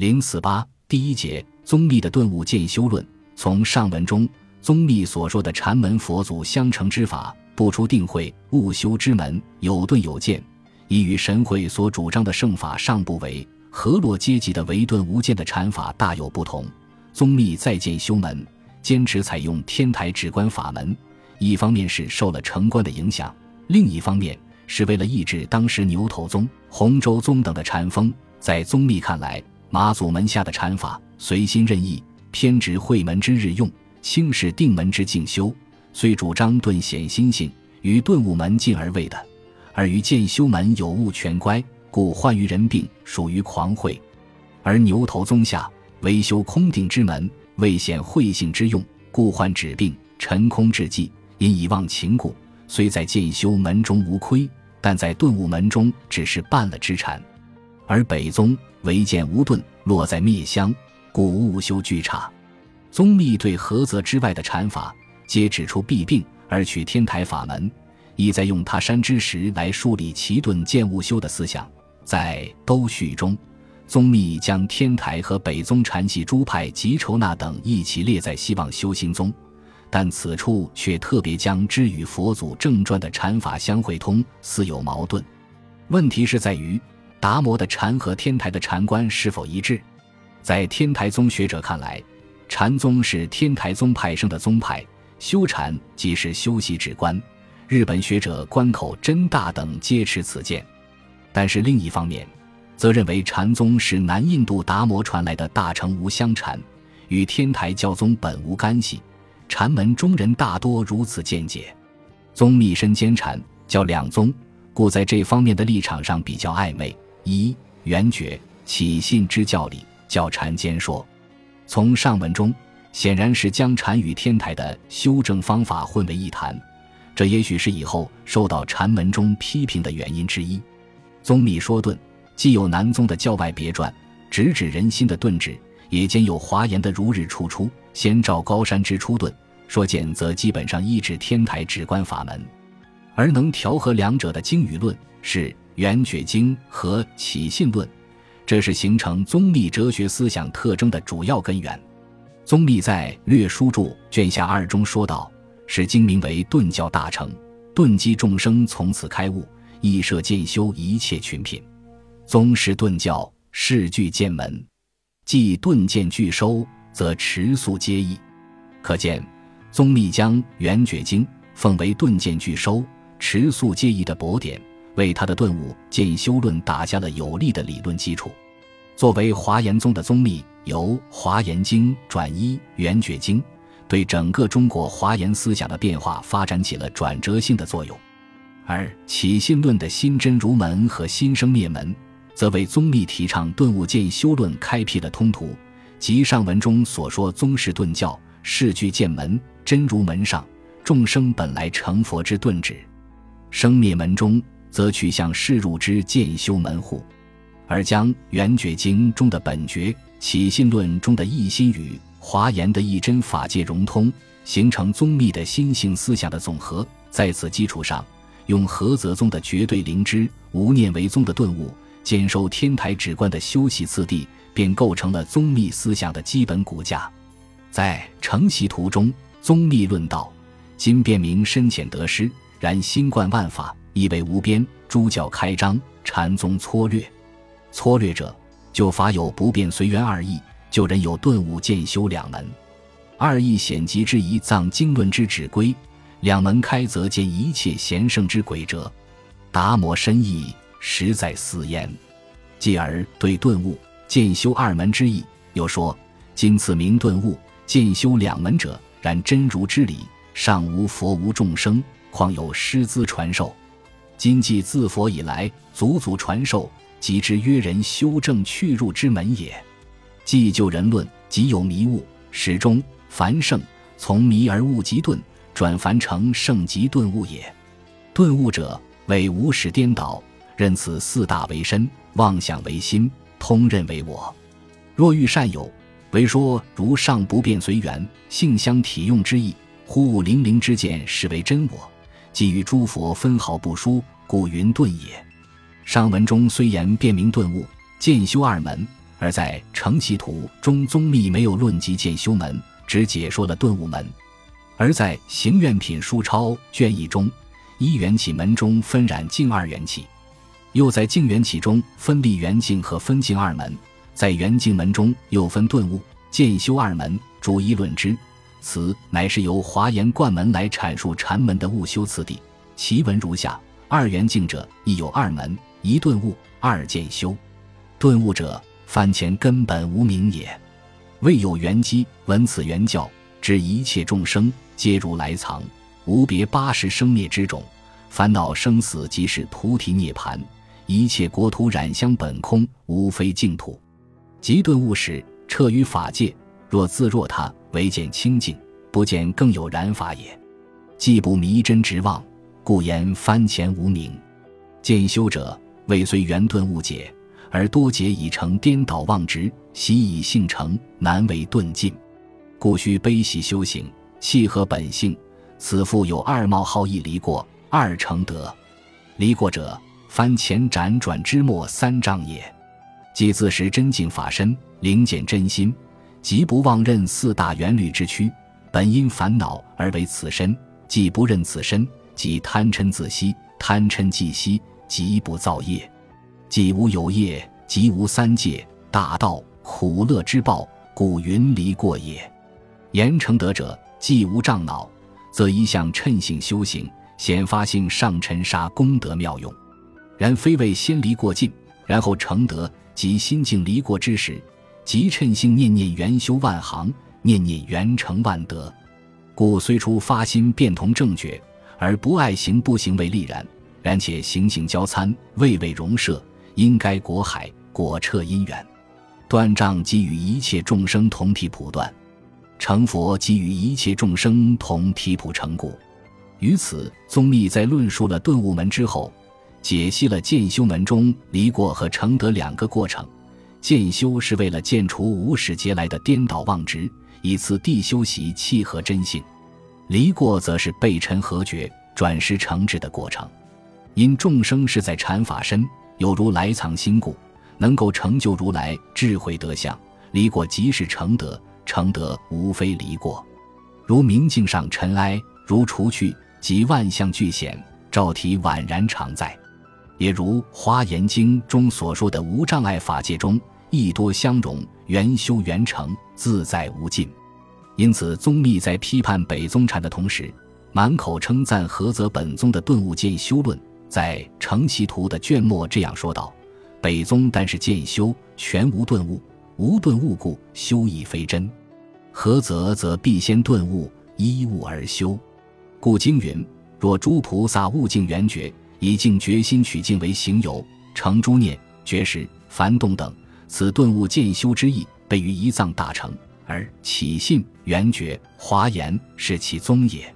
零四八第一节宗密的顿悟渐修论。从上文中，宗密所说的禅门佛祖相承之法，不出定慧悟修之门，有顿有渐，已与神会所主张的圣法尚不为河洛阶级的唯顿无间的禅法大有不同。宗密再见修门，坚持采用天台止观法门，一方面是受了成观的影响，另一方面是为了抑制当时牛头宗、洪州宗等的禅风。在宗密看来，马祖门下的禅法随心任意，偏执会门之日用，轻视定门之静修，虽主张顿显心性，与顿悟门近而未的，而于渐修门有误全乖，故患于人病，属于狂会。而牛头宗下唯修空定之门，未显慧性之用，故患止病，沉空之际，因以忘情故，虽在渐修门中无亏，但在顿悟门中只是半了之禅。而北宗唯见无盾，落在灭香，故悟修俱差。宗密对菏泽之外的禅法，皆指出弊病，而取天台法门，意在用他山之石来树立其顿见悟修的思想。在都序中，宗密将天台和北宗禅系诸派及筹那等一起列在希望修行宗，但此处却特别将之与佛祖正传的禅法相会通，似有矛盾。问题是在于。达摩的禅和天台的禅观是否一致？在天台宗学者看来，禅宗是天台宗派生的宗派，修禅即是修习止观。日本学者关口真大等皆持此见。但是另一方面，则认为禅宗是南印度达摩传来的大乘无相禅，与天台教宗本无干系。禅门中人大多如此见解。宗密身兼禅教两宗，故在这方面的立场上比较暧昧。一圆觉起信之教理，教禅兼说。从上文中，显然是将禅与天台的修正方法混为一谈，这也许是以后受到禅门中批评的原因之一。宗密说顿，既有南宗的教外别传，直指人心的顿旨，也兼有华严的如日初出，先照高山之初顿。说简则基本上依止天台止观法门，而能调和两者的经语论是。圆觉经和起信论，这是形成宗密哲学思想特征的主要根源。宗密在略书注卷下二中说道：“是经名为顿教大成，顿积众生从此开悟，亦设渐修一切群品。宗师顿教，世具见门，既顿渐俱收，则持素皆易。可见，宗密将圆觉经奉为顿渐俱收、持素皆易的博典。”为他的顿悟渐修论打下了有力的理论基础。作为华严宗的宗密，由《华严经》转依《圆觉经》，对整个中国华严思想的变化发展起了转折性的作用。而起信论的新真如门和新生灭门，则为宗密提倡顿悟渐修论开辟了通途。即上文中所说，宗室顿教世具见门真如门上众生本来成佛之顿旨，生灭门中。则取向世入之渐修门户，而将《圆觉经》中的本觉、起信论中的一心与华严的一真法界融通，形成宗密的心性思想的总和。在此基础上，用菏泽宗的绝对灵知、无念为宗的顿悟，兼收天台止观的修习次第，便构成了宗密思想的基本骨架。在承袭图中，宗密论道：今辨明深浅得失，然心贯万法。意为无边，诸教开张，禅宗粗略。粗略者，就法有不变随缘二义；就人有顿悟渐修两门。二义显极之一藏经论之指归，两门开则见一切贤圣之轨辙。达摩深意实在思焉。继而对顿悟渐修二门之意，又说：今此名顿悟渐修两门者，然真如之理，尚无佛无众生，况有师资传授？今既自佛以来，祖祖传授，即之约人修正去入之门也。既就人论，即有迷悟，始终凡圣从迷而悟即顿，转凡成圣即顿悟也。顿悟者，为无始颠倒，认此四大为身，妄想为心，通认为我。若欲善有，为说如上不变随缘，性相体用之意，忽悟灵灵之见，是为真我。即与诸佛分毫不殊，故云顿也。上文中虽言辨明顿悟、渐修二门，而在《成其图》中，宗密没有论及渐修门，只解说了顿悟门；而在《行愿品书钞》卷一中，一元起门中分染净二元起，又在净元起中分立元净和分净二门，在元净门中又分顿悟、渐修二门，逐一论之。此乃是由华严贯门来阐述禅门的悟修次第。其文如下：二元净者，亦有二门，一顿悟，二渐修。顿悟者，翻前根本无名也。未有缘机，闻此缘教，知一切众生皆如来藏，无别八十生灭之种，烦恼生死即是菩提涅盘。一切国土染香本空，无非净土。即顿悟时，彻于法界。若自若他，唯见清净，不见更有染法也。既不迷真执妄，故言翻前无名。渐修者，未虽圆顿悟解，而多解已成颠倒妄执，习以性成，难为顿尽。故须悲喜修行，契合本性。此复有二冒号一离过，二成德。离过者，翻前辗转之末三障也。即自识真境法身，灵见真心。即不忘认四大原律之躯，本因烦恼而为此身；既不认此身，即贪嗔自息，贪嗔既息，即不造业。既无有业，即无三界大道苦乐之报，故云离过也。言成德者，既无障恼，则一向称性修行，显发性上尘沙功德妙用。然非为先离过尽，然后成德，即心境离过之时。即趁性念念圆修万行，念念圆成万德，故虽出发心变同正觉，而不爱行不行为力然。然且行行交参，未为容摄，应该果海果彻因缘，断障即与一切众生同体普断，成佛即与一切众生同体普成故。于此，宗密在论述了顿悟门之后，解析了渐修门中离过和成德两个过程。渐修是为了渐除无始劫来的颠倒妄执，以次第修习契合真性；离过则是被尘合绝、转识成智的过程。因众生是在禅法身，有如来藏心故，能够成就如来智慧德相。离过即是成德，成德无非离过。如明镜上尘埃，如除去，即万象俱显，照体宛然常在。也如《华严经》中所说的无障碍法界中，亦多相融，圆修圆成，自在无尽。因此，宗密在批判北宗禅的同时，满口称赞菏泽本宗的顿悟见修论。在《成其图》的卷末这样说道：“北宗但是渐修，全无顿悟，无顿悟故，修亦非真。菏泽则必先顿悟，依悟而修。故经云：若诸菩萨悟境圆觉。”以静决心取静为行由，成诸念觉识凡动等，此顿悟渐修之意，备于一藏大成。而起信圆觉华严是其宗也。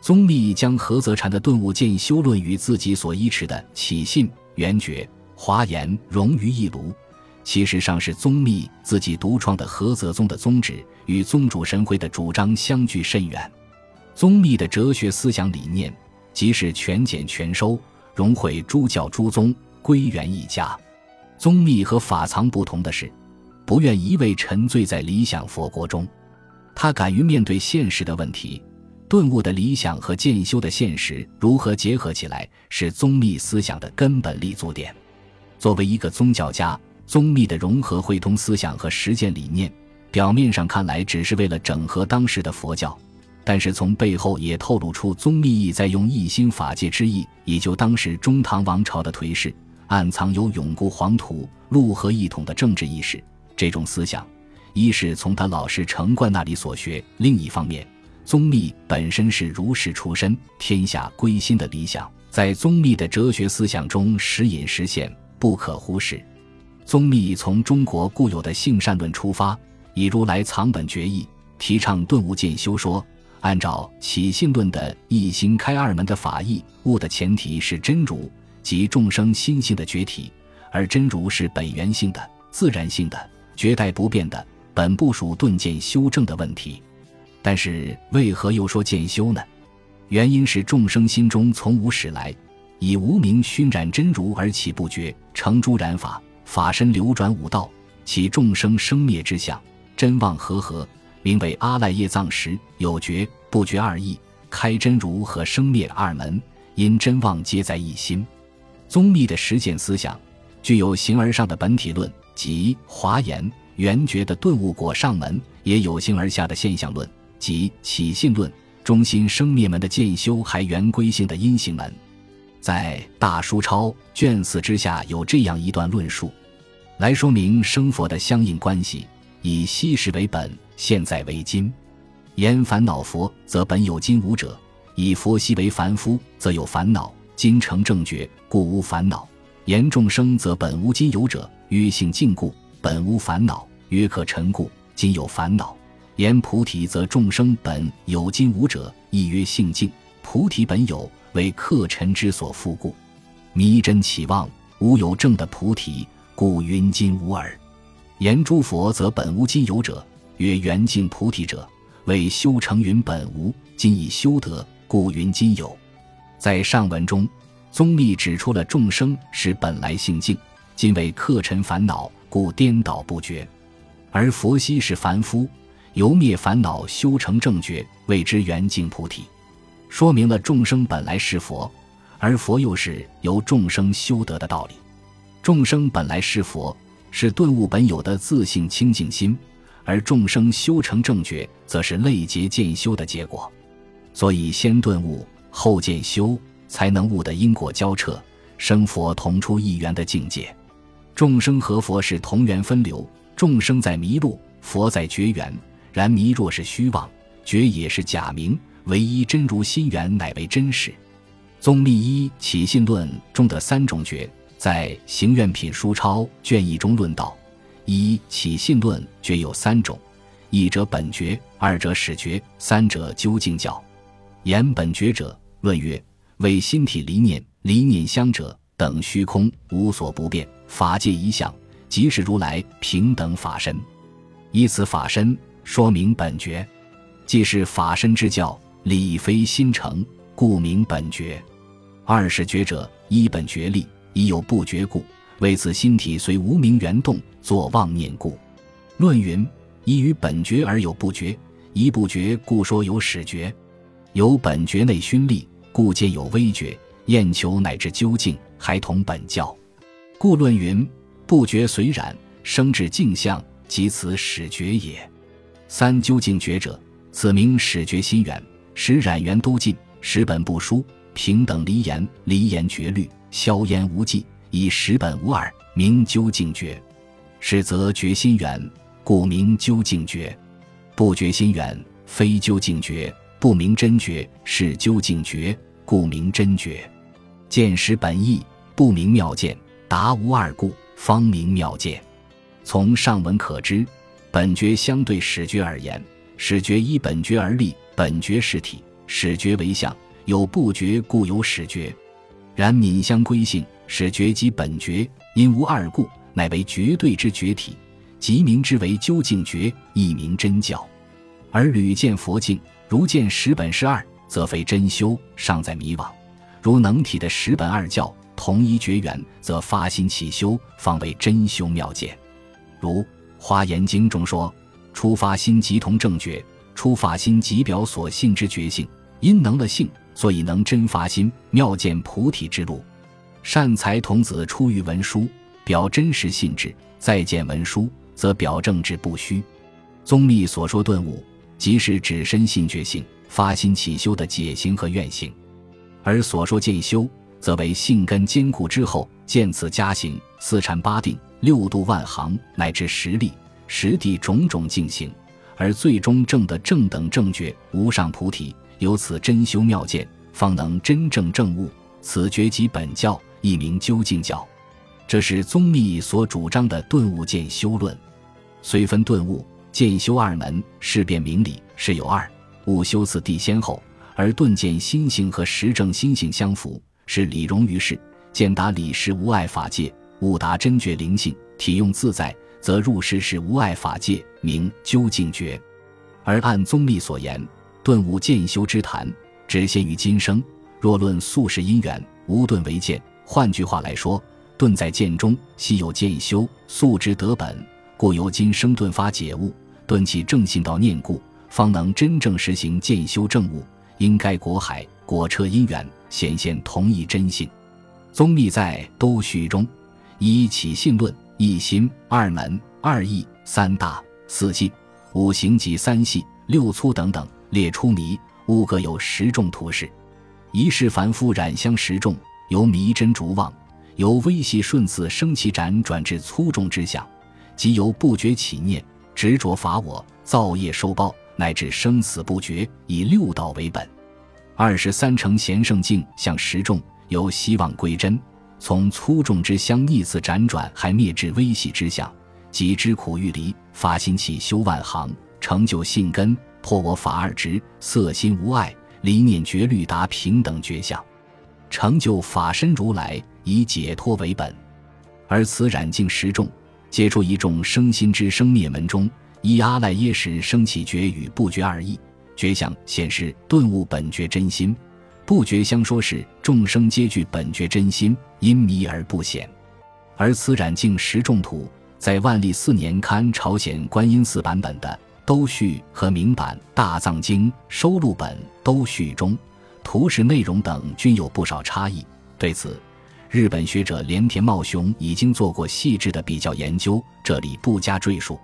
宗密将菏泽禅的顿悟渐修论与自己所依持的起信圆觉华严融于一炉，其实上是宗密自己独创的菏泽宗的宗旨与宗主神会的主张相距甚远。宗密的哲学思想理念，即是全简全收。融汇诸教诸宗，归元一家。宗密和法藏不同的是，不愿一味沉醉在理想佛国中，他敢于面对现实的问题。顿悟的理想和渐修的现实如何结合起来，是宗密思想的根本立足点。作为一个宗教家，宗密的融合汇通思想和实践理念，表面上看来只是为了整合当时的佛教。但是从背后也透露出宗密意在用一心法界之意以救当时中唐王朝的颓势，暗藏有永固黄土、陆河一统的政治意识。这种思想，一是从他老师程贯那里所学，另一方面，宗密本身是儒士出身，天下归心的理想，在宗密的哲学思想中时隐时现，不可忽视。宗密从中国固有的性善论出发，以如来藏本决议，提倡顿悟渐修说。按照起信论的一心开二门的法义，悟的前提是真如即众生心性的觉体，而真如是本源性的、自然性的、绝代不变的，本不属顿渐修正的问题。但是为何又说渐修呢？原因是众生心中从无始来，以无名熏染真如而起不觉，成诸染法，法身流转五道，其众生生灭之相，真妄合合，名为阿赖耶藏识，有觉不觉二义，开真如和生灭二门，因真妄皆在一心。宗密的实践思想，具有形而上的本体论，即华严圆觉的顿悟果上门；也有形而下的现象论，即起信论。中心生灭门的渐修，还圆归性的因行门。在大书抄卷四之下有这样一段论述，来说明生佛的相应关系：以昔时为本，现在为今。言烦恼佛，则本有今无者；以佛昔为凡夫，则有烦恼；今成正觉，故无烦恼。言众生，则本无今有者，曰性尽故，本无烦恼；曰可尘故，今有烦恼。言菩提，则众生本有今无者，亦曰性净。菩提本有，为客尘之所覆故。迷真起妄，无有正的菩提，故云今无耳。言诸佛，则本无今有者，曰圆净菩提者，为修成云本无，今已修得，故云今有。在上文中，宗密指出了众生是本来性净，今为客尘烦恼，故颠倒不绝；而佛悉是凡夫。由灭烦恼修成正觉，谓之圆净菩提，说明了众生本来是佛，而佛又是由众生修得的道理。众生本来是佛，是顿悟本有的自性清净心，而众生修成正觉，则是类劫渐修的结果。所以先顿悟后渐修，才能悟得因果交彻、生佛同出一源的境界。众生和佛是同源分流，众生在迷路，佛在绝缘。然迷若是虚妄，觉也是假名。唯一真如心源，乃为真实。宗密一起信论中的三种觉，在行愿品书抄卷一中论道：一起信论觉有三种，一者本觉，二者始觉，三者究竟教。言本觉者，论曰：为心体离念，离念相者等虚空，无所不变，法界一相，即是如来平等法身。以此法身。说明本觉，既是法身之教，理非心成，故名本觉。二是觉者，一本觉力，已有不觉故，为此心体虽无名缘动，作妄念故。论云：一于本觉而有不觉，一不觉故说有始觉。有本觉内熏力，故见有微觉。厌求乃至究竟，还同本教。故论云：不觉随染生至镜相，即此始觉也。三究竟觉者，此名始觉心源，使染缘都尽，使本不殊，平等离言，离言绝虑，消烟无迹，以实本无二，名究竟觉。是则觉心远，故名究竟觉。不觉心远，非究竟觉，不明真觉，是究竟觉，故名真觉。见识本意，不明妙见，达无二故，方名妙见。从上文可知。本觉相对始觉而言，始觉依本觉而立，本觉是体，始觉为相，有不觉故有始觉。然敏相归性，始觉即本觉，因无二故，乃为绝对之觉体，即名之为究竟觉，亦名真教。而屡见佛境，如见十本是二，则非真修，尚在迷惘；如能体的十本二教同一绝缘，则发心起修，方为真修妙见。如。华严经中说：“出发心即同正觉，出发心即表所信之觉性。因能了性，所以能真发心，妙见菩提之路。善财童子出于文殊，表真实信质；再见文殊，则表正智不虚。宗密所说顿悟，即是指身信觉性，发心起修的解行和愿行；而所说渐修，则为性根坚固之后，见此加行四禅八定。”六度万行乃至实力、实地种种境行，而最终证得正等正觉无上菩提，由此真修妙见，方能真正正悟。此觉即本教，一名究竟教。这是宗密所主张的顿悟见修论。虽分顿悟、见修二门，事变明理，是有二悟修次第先后，而顿见心性和实证心性相符，是理容于世，见达理实无碍法界。悟达真觉灵性，体用自在，则入世是无碍法界，名究竟觉。而按宗密所言，顿悟渐修之谈，只限于今生。若论宿世因缘，无顿为见。换句话来说，顿在剑中，悉有渐修，素之得本。故由今生顿发解悟，顿起正信道念故，方能真正实行渐修正悟。因该国海果彻因缘，显现同一真性。宗密在《都序》中，以起信论、一心、二门、二义、三大、四信、五行及三系、六粗等等列出迷悟各有十种图示。一是凡夫染香十众，由迷真逐妄，由微细顺次升起辗转至粗重之相，即由不觉起念、执着法我、造业受报，乃至生死不绝，以六道为本。二十三乘贤圣境向十众。由希望归真，从粗重之相逆次辗转，还灭至微细之相，即知苦欲离，发心起修万行，成就信根，破我法二执，色心无碍，离念绝律达平等觉相，成就法身如来，以解脱为本。而此染净十众，皆出一众生心之生灭门中，依阿赖耶识生起觉与不觉二义，觉相显示顿悟本觉真心。不觉相说是众生皆具本觉真心，因迷而不显。而此染净十众图，在万历四年刊朝鲜观音寺版本的《都序》和明版《大藏经》收录本《都序》中，图示内容等均有不少差异。对此，日本学者连田茂雄已经做过细致的比较研究，这里不加赘述。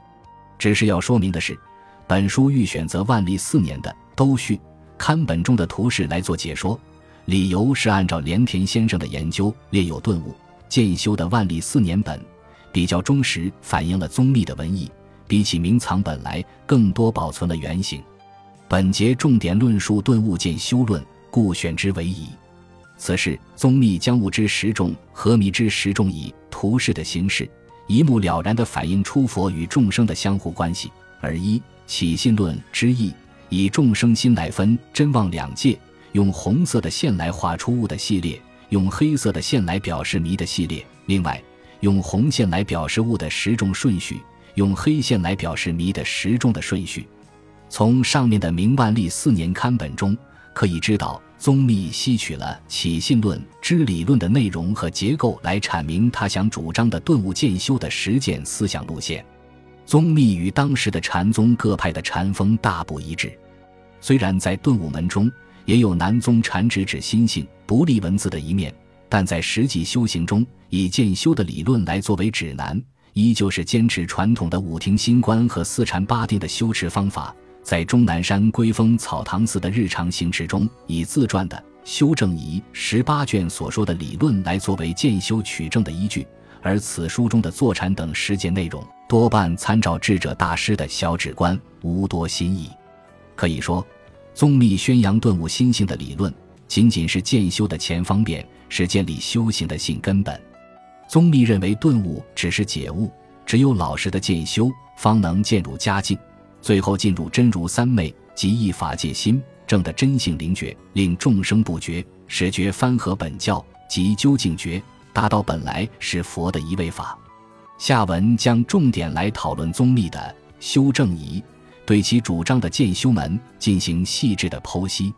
只是要说明的是，本书欲选择万历四年的《都序》。刊本中的图示来做解说，理由是按照连田先生的研究列有顿悟建修的万历四年本，比较忠实反映了宗密的文意，比起明藏本来更多保存了原型。本节重点论述顿悟见修论，故选之为宜。此事宗密将物之十众和迷之十众以图示的形式，一目了然地反映出佛与众生的相互关系，而一起信论之意。以众生心来分真妄两界，用红色的线来画出物的系列，用黑色的线来表示迷的系列。另外，用红线来表示物的十种顺序，用黑线来表示迷的十种的顺序。从上面的明万历四年刊本中可以知道，宗密吸取了起信论之理论的内容和结构来阐明他想主张的顿悟渐修的实践思想路线。宗密与当时的禅宗各派的禅风大不一致。虽然在顿悟门中也有南宗禅直指心性不立文字的一面，但在实际修行中，以渐修的理论来作为指南，依旧是坚持传统的五庭心观和四禅八定的修持方法。在终南山归峰草堂寺的日常行持中，以自传的《修正仪》十八卷所说的理论来作为渐修取证的依据，而此书中的坐禅等实践内容，多半参照智者大师的小指观，无多新意。可以说，宗密宣扬顿悟心性的理论，仅仅是渐修的前方便，是建立修行的性根本。宗密认为，顿悟只是解悟，只有老实的渐修，方能渐入佳境，最后进入真如三昧即一法界心证的真性灵觉，令众生不觉，始觉翻合本教即究竟觉，达到本来是佛的一位法。下文将重点来讨论宗密的修正仪。对其主张的渐修门进行细致的剖析。